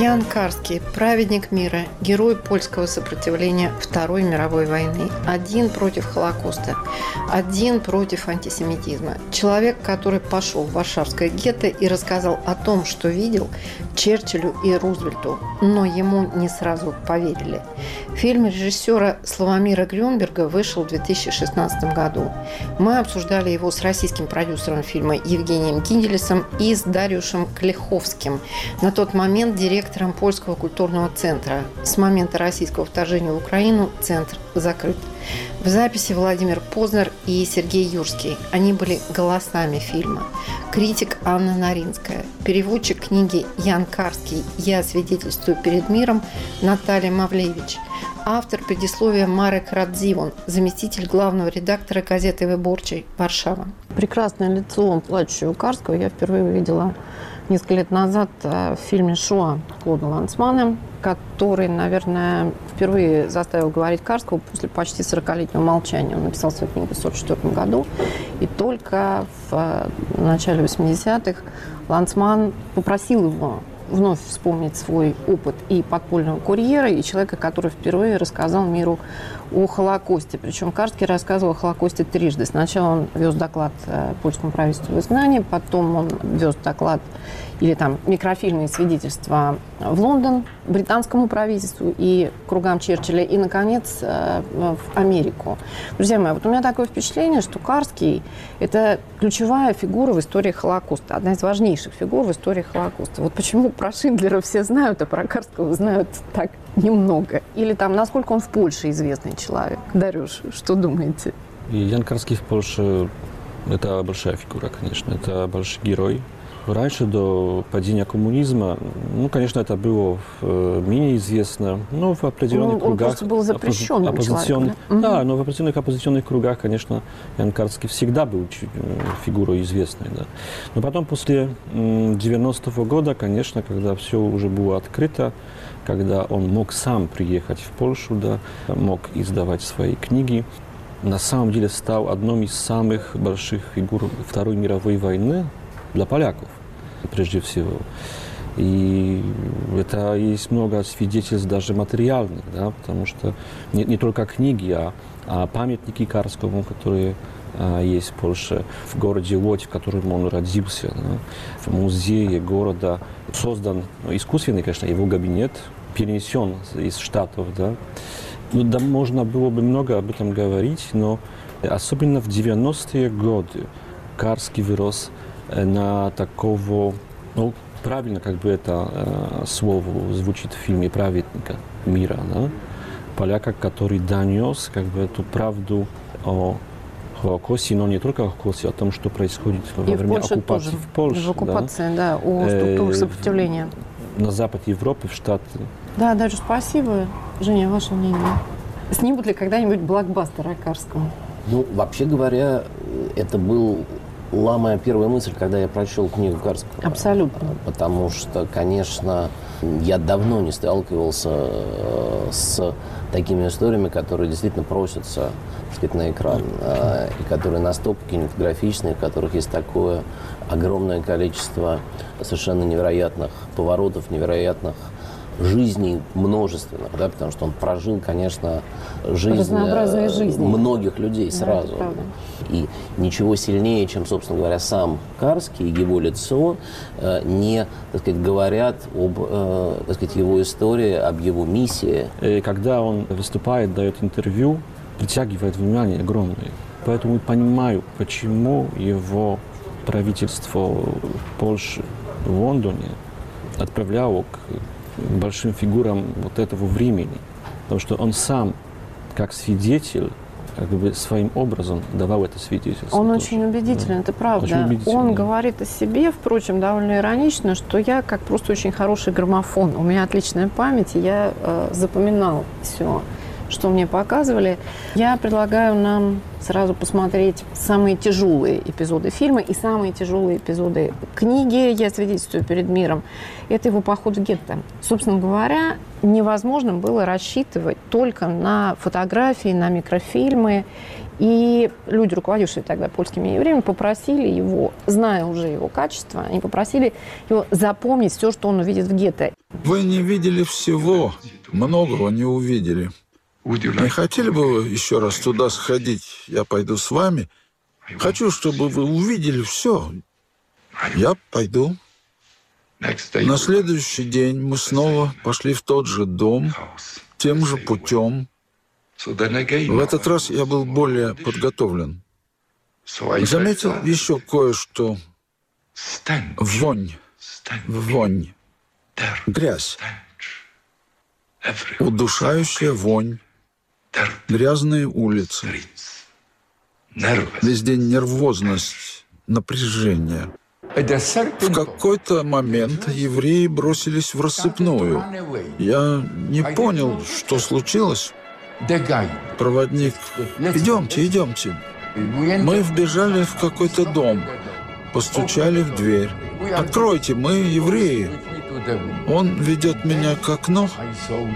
Ян Карский, праведник мира, герой польского сопротивления Второй мировой войны, один против Холокоста, один против антисемитизма. Человек, который пошел в Варшавское гетто и рассказал о том, что видел Черчиллю и Рузвельту, но ему не сразу поверили. Фильм режиссера Славомира Грюнберга вышел в 2016 году. Мы обсуждали его с российским продюсером фильма Евгением Кинделесом и с Дариушем Клеховским. На тот момент директор директором Польского культурного центра. С момента российского вторжения в Украину центр закрыт. В записи Владимир Познер и Сергей Юрский. Они были голосами фильма. Критик Анна Наринская. Переводчик книги Ян Карский «Я свидетельствую перед миром» Наталья Мавлевич. Автор предисловия Марек Радзивон, заместитель главного редактора газеты «Выборчий» Варшава. Прекрасное лицо плачущего Карского я впервые увидела несколько лет назад э, в фильме «Шоа» Клода Лансмана, который, наверное, впервые заставил говорить Карского после почти 40-летнего молчания. Он написал свою книгу в 1944 году, и только в э, начале 80-х Лансман попросил его вновь вспомнить свой опыт и подпольного курьера, и человека, который впервые рассказал миру о Холокосте. Причем Карский рассказывал о Холокосте трижды. Сначала он вез доклад э, польскому правительству в изгнании, потом он вез доклад или там микрофильные свидетельства в Лондон, британскому правительству и кругам Черчилля, и, наконец, э, в Америку. Друзья мои, вот у меня такое впечатление, что Карский – это ключевая фигура в истории Холокоста, одна из важнейших фигур в истории Холокоста. Вот почему про Шиндлера все знают, а про Карского знают так немного. Или там, насколько он в Польше известный человек. Дарюш, что думаете? Ян Карский в Польше – это большая фигура, конечно. Это большой герой. Раньше, до падения коммунизма, ну, конечно, это было э, менее известно, но в определенных ну, он кругах... Он был запрещенным оппозицион... да? да, но в определенных оппозиционных кругах, конечно, Ян Карский всегда был э, фигурой известной. Да. Но потом, после 90-го года, конечно, когда все уже было открыто, когда он мог сам приехать в Польшу, да, мог издавать свои книги, на самом деле стал одной из самых больших фигур Второй мировой войны для поляков, прежде всего. И это есть много свидетельств даже материальных, да, потому что не, не только книги, а, а памятники Карскому, которые а, есть в Польше, в городе Лодь, в котором он родился, да, в музее города создан ну, искусственный, конечно, его кабинет, перенесен из Штатов, да. Ну, да, можно было бы много об этом говорить, но особенно в 90-е годы Карский вырос на такого, ну, правильно, как бы это э, слово звучит в фильме «Праведника мира», да? поляка, который донес как бы эту правду о Холокосте, но не только о Холокосте, а о том, что происходит во и время в оккупации тоже. в Польше. В оккупации, да, да о структурах Э, сопротивления. На запад Европы, в Штаты. Да, даже спасибо. Женя, ваше мнение? Снимут ли когда-нибудь блокбастер о Карском? Ну, вообще говоря, это был была моя первая мысль, когда я прочел книгу Карского. Абсолютно. Потому что, конечно, я давно не сталкивался э, с такими историями, которые действительно просятся так сказать, на экран, э, и которые настолько кинематографичные, в которых есть такое огромное количество совершенно невероятных поворотов, невероятных жизней множественных, да, потому что он прожил, конечно, жизнь э, жизни. многих людей Да, сразу. правда. И ничего сильнее, чем, собственно говоря, сам Карский и его лицо, э, не, так сказать, говорят об, э, так сказать, его истории, об его миссии. И когда он выступает, дает интервью, притягивает внимание огромное. Поэтому я понимаю, почему его правительство Польши в Лондоне отправляло к большим фигурам вот этого времени. Потому что он сам, как свидетель, как бы своим образом давал это свидетельство. Он тоже. очень убедителен, это правда. Очень убедителен, Он да. говорит о себе, впрочем, довольно иронично, что я как просто очень хороший граммофон. У меня отличная память, и я э, запоминал все, что мне показывали. Я предлагаю нам сразу посмотреть самые тяжелые эпизоды фильма и самые тяжелые эпизоды книги «Я свидетельствую перед миром». Это его поход в гетто. Собственно говоря, невозможно было рассчитывать только на фотографии, на микрофильмы. И люди, руководившие тогда польскими евреями, попросили его, зная уже его качество, они попросили его запомнить все, что он увидит в гетто. Вы не видели всего, многого не увидели. Не хотели бы вы еще раз туда сходить? Я пойду с вами. Хочу, чтобы вы увидели все. Я пойду. На следующий день мы снова пошли в тот же дом, тем же путем. В этот раз я был более подготовлен. Заметил еще кое-что. Вонь. Вонь. Грязь. Удушающая вонь. Грязные улицы. Везде нервозность, напряжение. В какой-то момент евреи бросились в рассыпную. Я не понял, что случилось. Проводник, идемте, идемте. Мы вбежали в какой-то дом, постучали в дверь. Откройте, мы евреи. Он ведет меня к окну,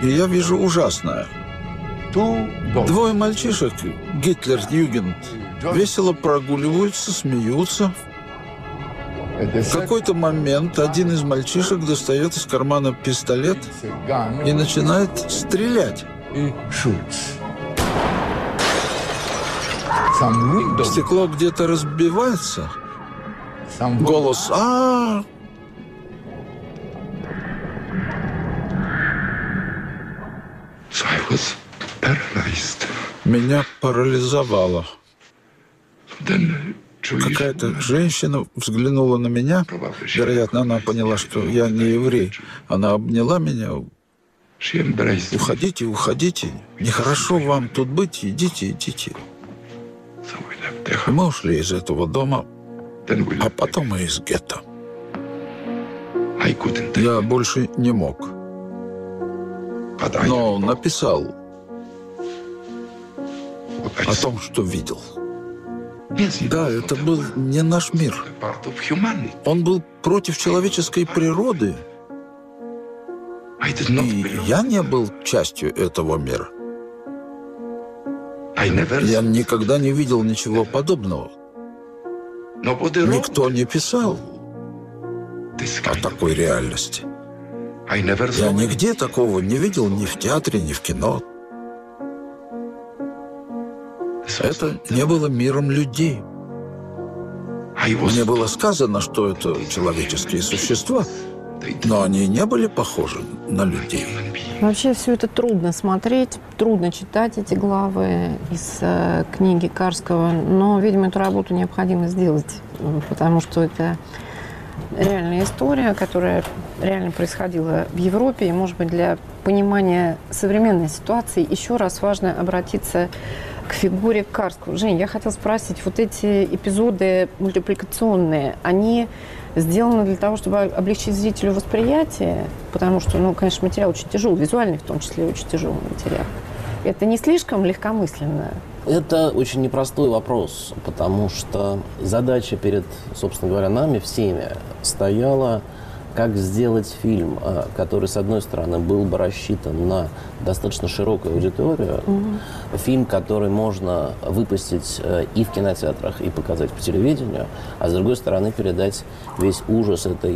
и я вижу ужасное. Двое мальчишек, Гитлер-Югент, весело прогуливаются, смеются. В какой-то момент один из мальчишек достает из кармана пистолет и начинает стрелять. Стекло где-то разбивается. Голос а Меня парализовало. Какая-то женщина взглянула на меня. Вероятно, она поняла, что я не еврей. Она обняла меня. Уходите, уходите. Нехорошо вам тут быть. Идите, идите. Мы ушли из этого дома, а потом и из гетто. Я больше не мог. Но написал о том, что видел. Да, это был не наш мир. Он был против человеческой природы. И я не был частью этого мира. Я никогда не видел ничего подобного. Никто не писал о такой реальности. Я нигде такого не видел ни в театре, ни в кино. Это не было миром людей. Мне было сказано, что это человеческие существа, но они не были похожи на людей. Вообще все это трудно смотреть, трудно читать эти главы из э, книги Карского, но, видимо, эту работу необходимо сделать, потому что это реальная история, которая реально происходила в Европе, и, может быть, для понимания современной ситуации еще раз важно обратиться к фигуре Карского. Жень, я хотела спросить, вот эти эпизоды мультипликационные, они сделаны для того, чтобы облегчить зрителю восприятие, потому что, ну, конечно, материал очень тяжелый, визуальный в том числе очень тяжелый материал. Это не слишком легкомысленно? Это очень непростой вопрос, потому что задача перед, собственно говоря, нами всеми стояла, как сделать фильм, э, который, с одной стороны, был бы рассчитан на достаточно широкую аудиторию, фильм, который можно выпустить э, и в кинотеатрах, и показать по телевидению, а с другой стороны, передать весь ужас этой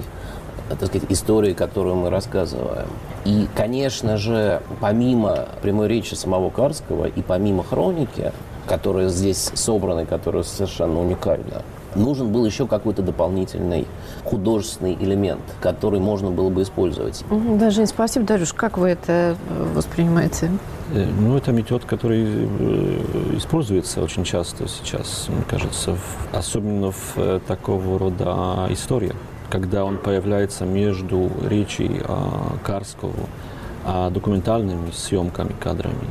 э, так сказать, истории, которую мы рассказываем. И, конечно же, помимо прямой речи самого Карского и помимо хроники, которая здесь собрана, которая совершенно уникальна, нужен был еще какой-то дополнительный художественный элемент, который можно было бы использовать. Мгм. Да, Жень, спасибо. Дарюш, как вы это э, воспринимаете? Э, Ну, это метод, который э, используется очень часто сейчас, мне кажется, в- особенно в такого рода историях, когда он появляется между речи а, Карского, а документальными съемками, кадрами.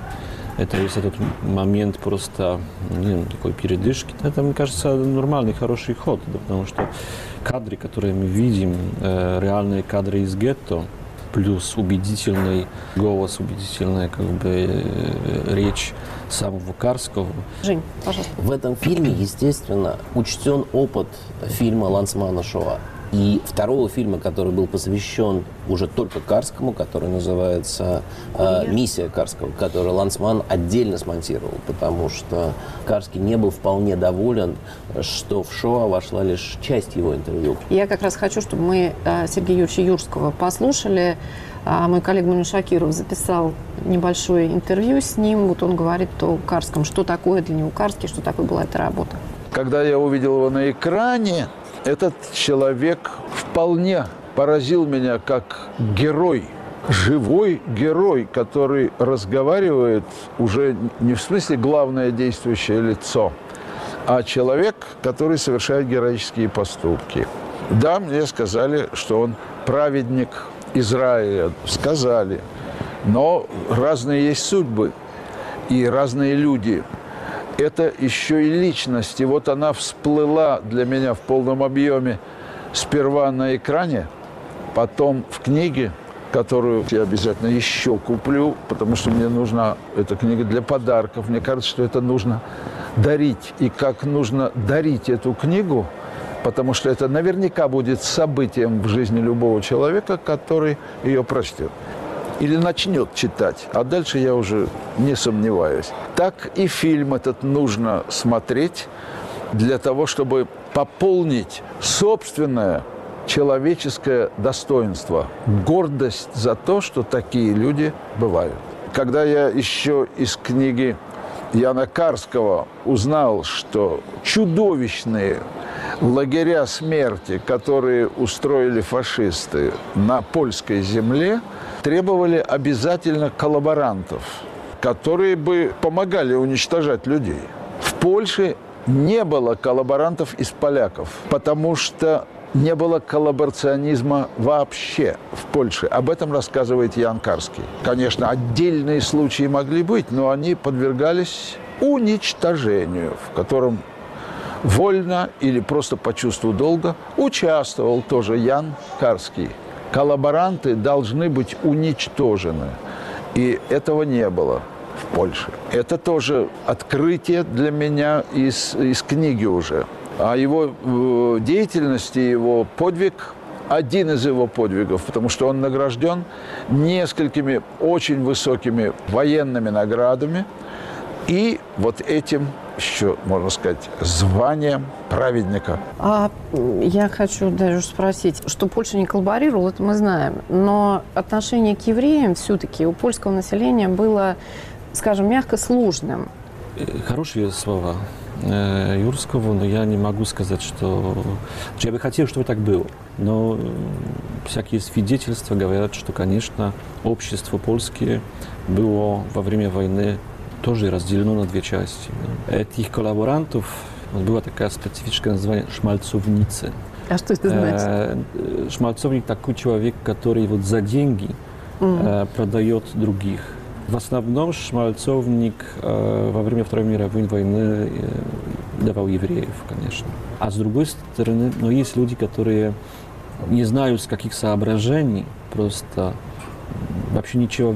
Это есть этот момент просто не, такой передышки. Это, мне кажется, нормальный, хороший ход, да, потому что кадры, которые мы видим, э, реальные кадры из гетто, плюс убедительный голос, убедительная как бы э, речь самого Карского. Жень, пожалуйста. В этом фильме, естественно, учтен опыт фильма Лансмана Шоа. И второго фильма, который был посвящен уже только Карскому, который называется э, «Миссия Карского», который Лансман отдельно смонтировал, потому что Карский не был вполне доволен, что в Шоа вошла лишь часть его интервью. Я как раз хочу, чтобы мы э, Сергея Юрьевича Юрского послушали. А мой коллега Мунин Шакиров записал небольшое интервью с ним. Вот он говорит о Карском, что такое для него Карский, что такое была эта работа. Когда я увидел его на экране, этот человек вполне поразил меня как герой, живой герой, который разговаривает уже не в смысле главное действующее лицо, а человек, который совершает героические поступки. Да, мне сказали, что он праведник Израиля, сказали, но разные есть судьбы и разные люди – это еще и личность. И вот она всплыла для меня в полном объеме сперва на экране, потом в книге, которую я обязательно еще куплю, потому что мне нужна эта книга для подарков. Мне кажется, что это нужно дарить. И как нужно дарить эту книгу, потому что это наверняка будет событием в жизни любого человека, который ее прочтет или начнет читать, а дальше я уже не сомневаюсь. Так и фильм этот нужно смотреть для того, чтобы пополнить собственное человеческое достоинство, гордость за то, что такие люди бывают. Когда я еще из книги Яна Карского узнал, что чудовищные лагеря смерти, которые устроили фашисты на польской земле – требовали обязательно коллаборантов, которые бы помогали уничтожать людей. В Польше не было коллаборантов из поляков, потому что не было коллаборационизма вообще в Польше. Об этом рассказывает Ян Карский. Конечно, отдельные случаи могли быть, но они подвергались уничтожению, в котором вольно или просто по чувству долга участвовал тоже Ян Карский коллаборанты должны быть уничтожены. И этого не было в Польше. Это тоже открытие для меня из, из книги уже. А его э, деятельности, его подвиг один из его подвигов, потому что он награжден несколькими очень высокими военными наградами. И вот этим еще, можно сказать, званием праведника. А я хочу даже спросить, что Польша не коллаборировала, это мы знаем. Но отношение к евреям все-таки у польского населения было, скажем, мягко сложным. Э, хорошие слова Юрского, но я не могу сказать, что... Я бы хотел, чтобы так было. Но всякие свидетельства говорят, что, конечно, общество польское было во время войны тоже разделено на две части. Этих коллаборантов было такое специфическое название «шмальцовницы». А что это значит? Э, шмальцовник такой человек, который вот за деньги mm. продает других. В основном шмальцовник э, во время Второй мировой войны давал евреев, конечно. А с другой стороны, но есть люди, которые не знают с каких соображений, просто вообще ничего,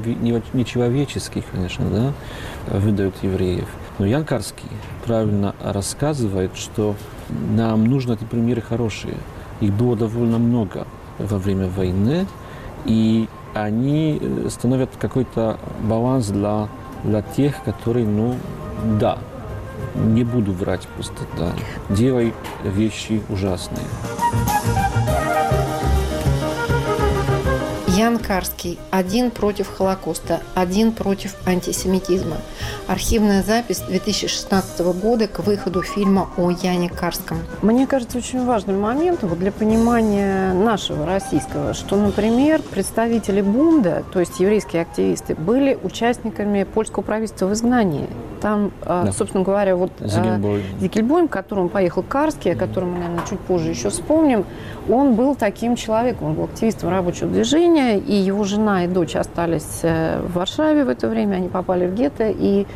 нечеловеческих, конечно, да, выдают евреев. Но Ян Карский правильно рассказывает, что нам нужны эти примеры хорошие. Их было довольно много во время войны, и они э, становят какой-то баланс для, для тех, которые, ну, да, не буду врать просто, да, делай вещи ужасные. Ян Карский. Один против Холокоста, один против антисемитизма. Архивная запись 2016 года к выходу фильма о Яне Карском. Мне кажется, очень важным моментом для понимания нашего российского, что, например, представители Бунда, то есть еврейские активисты, были участниками польского правительства в изгнании. Там, э, да. собственно говоря, вот Зигельбойм. Зигельбойм, к которому поехал Карский, о котором мы, наверное, чуть позже еще вспомним, он был таким человеком, он был активистом рабочего движения, и его жена и дочь остались в Варшаве в это время, они попали в гетто, и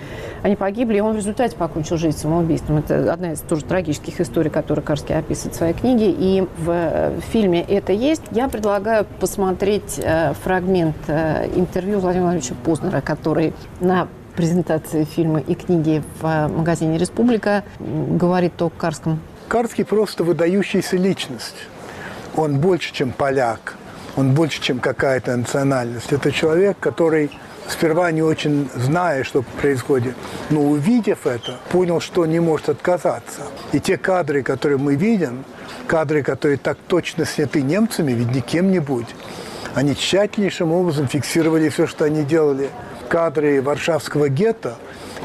они погибли, и он в результате покончил жизнь самоубийством. Это одна из тоже трагических историй, которые Карский описывает в своей книге, и в фильме это есть. Я предлагаю посмотреть фрагмент интервью Владимира Владимировича Познера, который на презентации фильма и книги в магазине «Республика» говорит о Карском. Карский просто выдающаяся личность. Он больше, чем поляк, он больше, чем какая-то национальность. Это человек, который сперва не очень зная, что происходит, но увидев это, понял, что не может отказаться. И те кадры, которые мы видим, кадры, которые так точно сняты немцами, ведь не кем-нибудь, они тщательнейшим образом фиксировали все, что они делали. Кадры Варшавского гетто,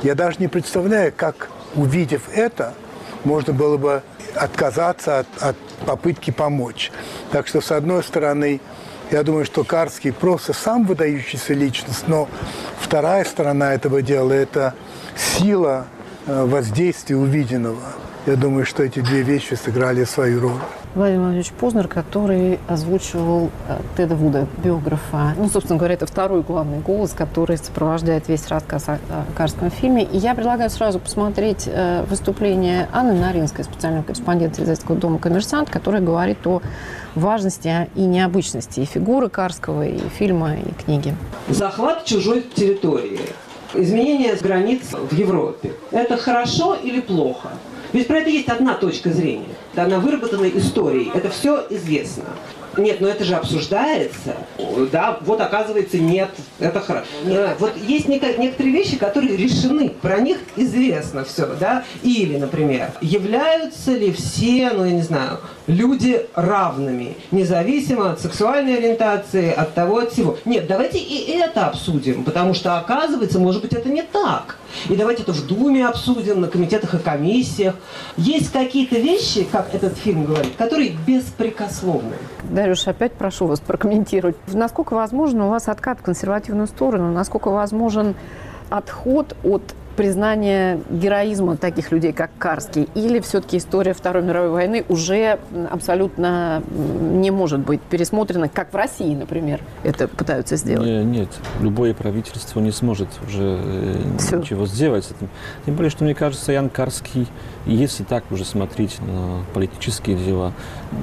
я даже не представляю, как, увидев это, можно было бы отказаться от, от попытки помочь. Так что, с одной стороны, я думаю, что Карский просто сам выдающийся личность, но вторая сторона этого дела – это сила э, воздействия увиденного. Я думаю, что эти две вещи сыграли свою роль. Владимир Владимирович Познер, который озвучивал э, Теда Вуда, биографа. Ну, собственно говоря, это второй главный голос, который сопровождает весь рассказ о, о Карском фильме. И я предлагаю сразу посмотреть э, выступление Анны Наринской, специального корреспондента издательского дома «Коммерсант», которая говорит о важности и необычности и фигуры Карского, и фильма, и книги. Захват чужой территории, изменение границ в Европе – это хорошо или плохо? Ведь про это есть одна точка зрения. Она выработана историей. Это все известно. Нет, но это же обсуждается. Да, вот оказывается нет. Это хорошо. Нет. Вот есть некоторые вещи, которые решены. Про них известно все, да. Или, например, являются ли все, ну я не знаю, люди равными, независимо от сексуальной ориентации, от того, от всего. Нет, давайте и это обсудим, потому что оказывается, может быть, это не так. И давайте это в Думе обсудим, на комитетах и комиссиях. Есть какие-то вещи, как этот фильм говорит, которые беспрекословны. Дарюш, опять прошу вас прокомментировать. Насколько возможно у вас откат в консервативную сторону? Насколько возможен отход от признание героизма таких людей, как Карский, или все-таки история Второй мировой войны уже абсолютно не может быть пересмотрена, как в России, например, это пытаются сделать? Не, нет, любое правительство не сможет уже э, Все. ничего сделать. Тем более, что мне кажется, Ян Карский, если так уже смотреть на политические дела,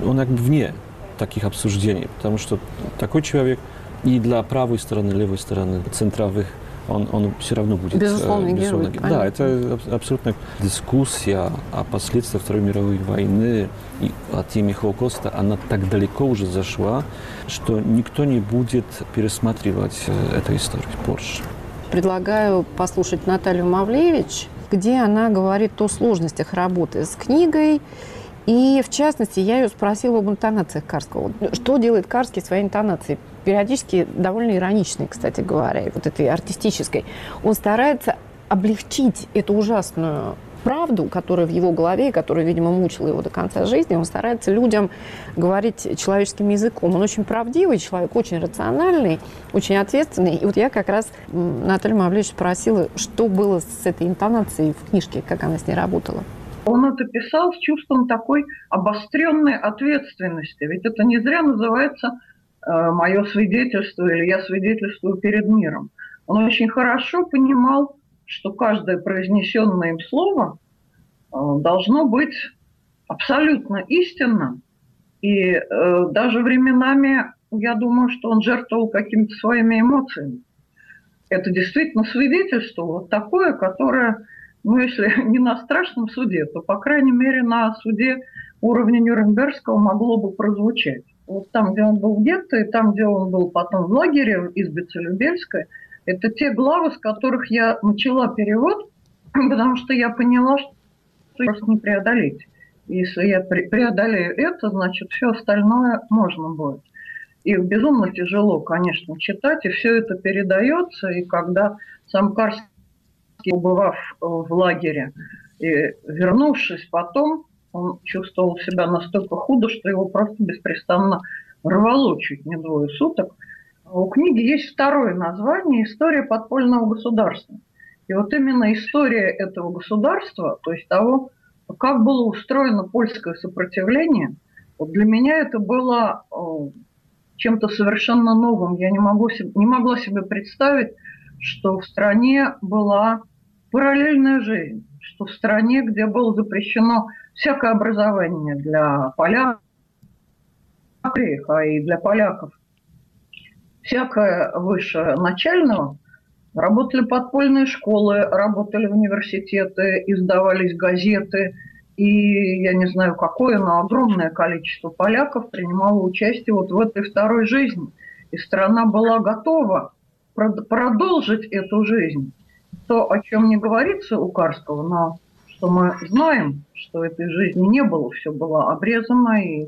он как бы вне таких обсуждений, потому что такой человек и для правой стороны, левой стороны, центровых он, он все равно будет... Безусловный безусловно, герой. Да, это абсолютно дискуссия о последствиях Второй мировой войны и о теме Холокоста, она так далеко уже зашла, что никто не будет пересматривать э, эту историю позже. Предлагаю послушать Наталью Мавлевич, где она говорит о сложностях работы с книгой и, в частности, я ее спросила об интонациях Карского. Что делает Карский своей интонацией? Периодически довольно ироничной, кстати говоря, вот этой артистической. Он старается облегчить эту ужасную правду, которая в его голове, которая, видимо, мучила его до конца жизни, он старается людям говорить человеческим языком. Он очень правдивый человек, очень рациональный, очень ответственный. И вот я как раз Наталью Мавлевич спросила, что было с этой интонацией в книжке, как она с ней работала. Он это писал с чувством такой обостренной ответственности. Ведь это не зря называется мое свидетельство или я свидетельствую перед миром. Он очень хорошо понимал, что каждое произнесенное им слово э, должно быть абсолютно истинным. И э, даже временами, я думаю, что он жертвовал какими-то своими эмоциями. Это действительно свидетельство вот такое, которое ну, если не на страшном суде, то, по крайней мере, на суде уровня Нюрнбергского могло бы прозвучать. Вот там, где он был в гетто, и там, где он был потом в лагере из Бецелюбельска, это те главы, с которых я начала перевод, потому что я поняла, что просто не преодолеть. Если я преодолею это, значит, все остальное можно будет. Их безумно тяжело, конечно, читать, и все это передается, и когда сам Карский побывав э, в лагере и вернувшись потом, он чувствовал себя настолько худо, что его просто беспрестанно рвало чуть не двое суток. У книги есть второе название «История подпольного государства». И вот именно история этого государства, то есть того, как было устроено польское сопротивление, вот для меня это было э, чем-то совершенно новым. Я не, могу, не могла себе представить, что в стране была параллельная жизнь, что в стране, где было запрещено всякое образование для поляков, а и для поляков, всякое выше начального, работали подпольные школы, работали университеты, издавались газеты, и я не знаю какое, но огромное количество поляков принимало участие вот в этой второй жизни. И страна была готова продолжить эту жизнь. То, о чем не говорится у Карского, но что мы знаем, что этой жизни не было, все было обрезано, и э,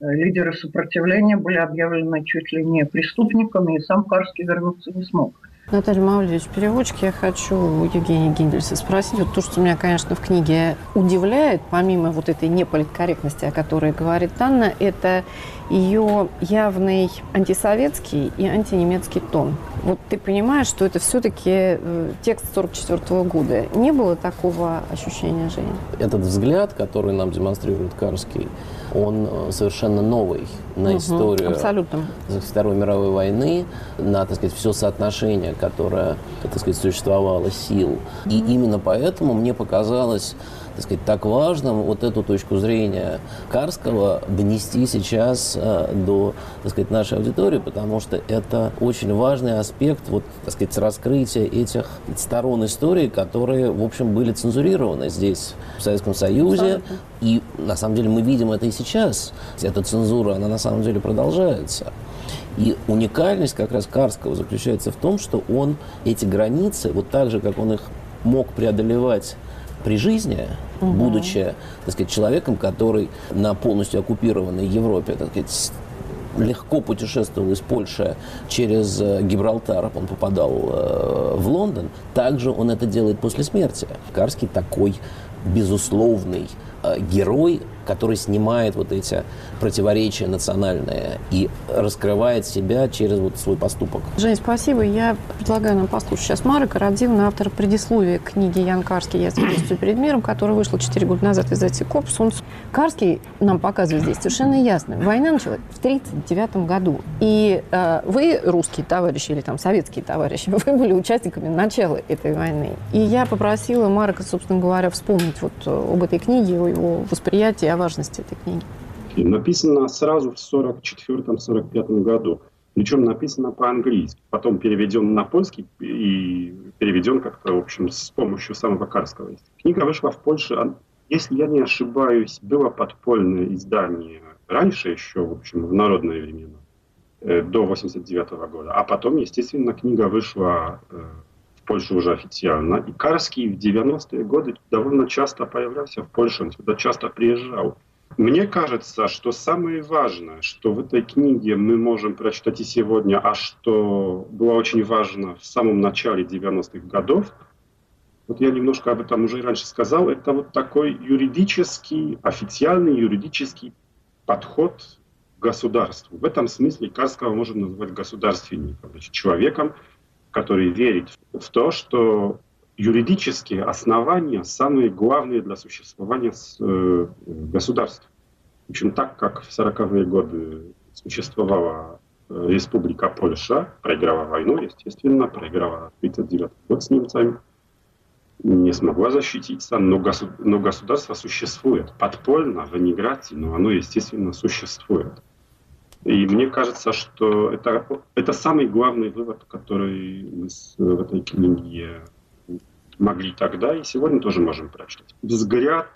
лидеры сопротивления были объявлены чуть ли не преступниками, и сам Карский вернуться не смог. Наталья Мавлевич, переводчик, я хочу у Евгения Гиндельса спросить. Вот то, что меня, конечно, в книге удивляет, помимо вот этой неполиткорректности, о которой говорит Анна, это ее явный антисоветский и антинемецкий тон. Вот ты понимаешь, что это все-таки э, текст 44 года. Не было такого ощущения, Женя? Этот взгляд, который нам демонстрирует Карский, он э, совершенно новый на угу, историю абсолютно. Второй мировой войны, на, так сказать, все соотношение, которое, так сказать, существовало сил. И именно поэтому мне показалось так сказать, так важным вот эту точку зрения Карского донести сейчас э, до, так сказать, нашей аудитории, потому что это очень важный аспект, вот, так сказать, раскрытия этих сторон истории, которые, в общем, были цензурированы здесь, в Советском Союзе. Абсолютно. И, на самом деле, мы видим это и сейчас. Эта цензура, она на самом деле продолжается. И уникальность как раз Карского заключается в том, что он эти границы, вот так же, как он их мог преодолевать при жизни, угу. будучи, так сказать, человеком, который на полностью оккупированной Европе, так сказать, легко путешествовал из Польши через э, Гибралтар, он попадал э, в Лондон, также он это делает после смерти. Карский такой безусловный э, герой, который снимает вот эти противоречия национальные и раскрывает себя через вот свой поступок. Жень, спасибо. Я предлагаю нам послушать сейчас Мара Карадзивна, автор предисловия книги Ян Карский «Я свидетельствую перед миром», которая вышла 4 года назад в издательстве «Копсунс». Карский нам показывает здесь совершенно ясно. Война началась в 1939 году. И э, вы, русские товарищи или там советские товарищи, вы были участниками начала этой войны. И я попросила Марка, собственно говоря, вспомнить вот об этой книге, о его восприятии, о важности этой книги? Написано сразу в 1944-1945 году. Причем написано по-английски, потом переведен на польский и переведен как-то, в общем, с помощью самого Карского. Книга вышла в Польше, а, если я не ошибаюсь, было подпольное издание раньше еще, в общем, в народные времена, э, до 89 года. А потом, естественно, книга вышла э, в Польше уже официально. И Карский в 90-е годы довольно часто появлялся в Польше, он сюда часто приезжал. Мне кажется, что самое важное, что в этой книге мы можем прочитать и сегодня, а что было очень важно в самом начале 90-х годов, вот я немножко об этом уже раньше сказал, это вот такой юридический, официальный юридический подход к государству. В этом смысле Карского можно назвать государственником, значит, человеком, который верит в то, что юридические основания самые главные для существования э, государства. В общем, так как в 40-е годы существовала э, Республика Польша, проиграла войну, естественно, проиграла 39 год с немцами, не смогла защититься, но, госу но государство существует. Подпольно, в эмиграции, но оно, естественно, существует. И мне кажется, что это, это самый главный вывод, который мы в этой книге могли тогда и сегодня тоже можем прочитать. Взгляд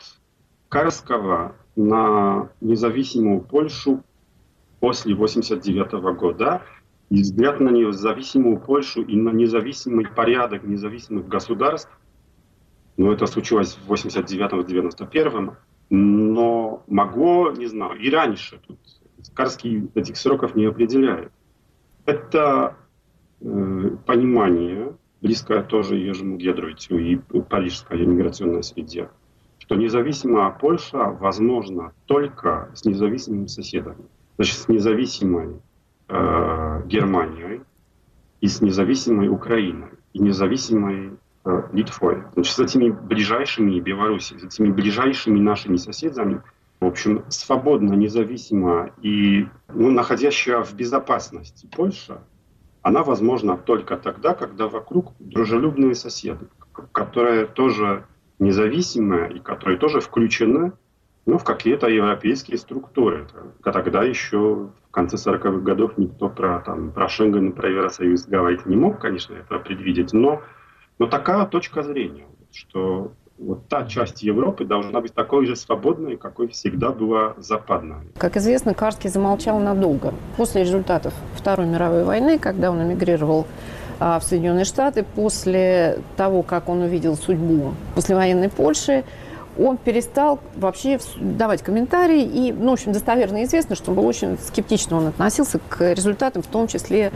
Карского на независимую Польшу после 1989 года и взгляд на независимую Польшу и на независимый порядок независимых государств, ну это случилось в 89-91, но могло, не знаю, и раньше. Тут Карский этих сроков не определяет. Это э, понимание, близкое тоже Ежему Гедройцу и парижской иммиграционной среде, что независимая Польша возможна только с независимыми соседами. Значит, с независимой э, Германией и с независимой Украиной и независимой э, Литвой. Значит, с этими ближайшими Беларуси, с этими ближайшими нашими соседями, в общем, свободно, независимо и ну, находящая в безопасности Польша, она возможна только тогда, когда вокруг дружелюбные соседи, которые тоже независимые и которые тоже включены ну, в какие-то европейские структуры. Тогда еще в конце 40-х годов никто про, там, про Шенген, про Евросоюз говорить не мог, конечно, это предвидеть, но, но такая точка зрения, что вот та часть Европы должна быть такой же свободной, какой всегда была западной. Как известно, Карский замолчал надолго. После результатов Второй мировой войны, когда он эмигрировал а, в Соединенные Штаты, после того, как он увидел судьбу послевоенной Польши, он перестал вообще давать комментарии. И, ну, в общем, достоверно известно, что он был очень скептично он относился к результатам, в том числе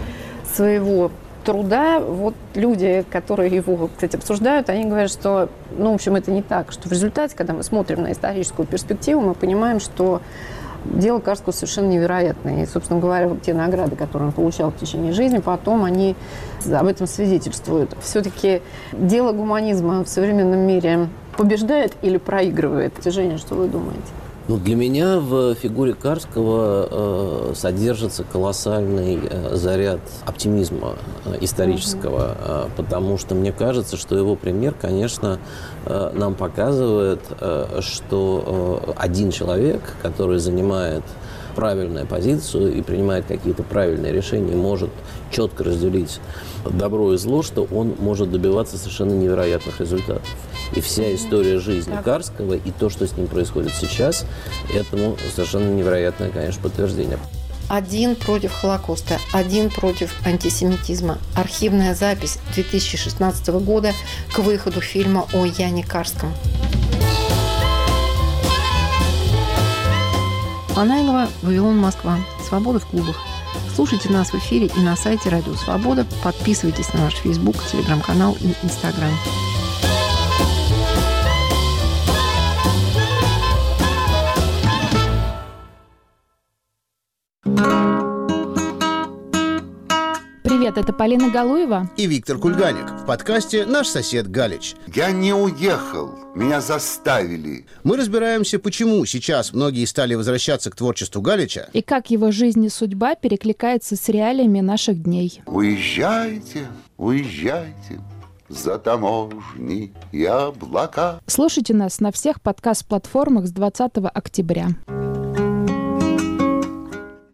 своего труда, вот люди, которые его, кстати, обсуждают, они говорят, что, ну, в общем, это не так, что в результате, когда мы смотрим на историческую перспективу, мы понимаем, что дело Карского совершенно невероятное. И, собственно говоря, вот те награды, которые он получал в течение жизни, потом они об этом свидетельствуют. Все-таки дело гуманизма в современном мире побеждает или проигрывает? Женя, что вы думаете? Ну, для меня в фигуре Карского э, содержится колоссальный э, заряд оптимизма э, исторического, э, потому что мне кажется, что его пример, конечно, э, нам показывает, э, что э, один человек, который занимает правильную позицию и принимает какие-то правильные решения, может четко разделить добро и зло, что он может добиваться совершенно невероятных результатов. И вся история жизни Карского и то, что с ним происходит сейчас, этому совершенно невероятное, конечно, подтверждение. Один против Холокоста, один против антисемитизма. Архивная запись 2016 года к выходу фильма о Яне Карском. Панайлова, Вавилон, Москва. Свобода в клубах. Слушайте нас в эфире и на сайте Радио Свобода. Подписывайтесь на наш Фейсбук, Телеграм-канал и Инстаграм. Привет, это Полина Галуева и Виктор Кульганик в подкасте «Наш сосед Галич». Я не уехал, меня заставили. Мы разбираемся, почему сейчас многие стали возвращаться к творчеству Галича. И как его жизнь и судьба перекликается с реалиями наших дней. Уезжайте, уезжайте за таможни и облака. Слушайте нас на всех подкаст-платформах с 20 октября.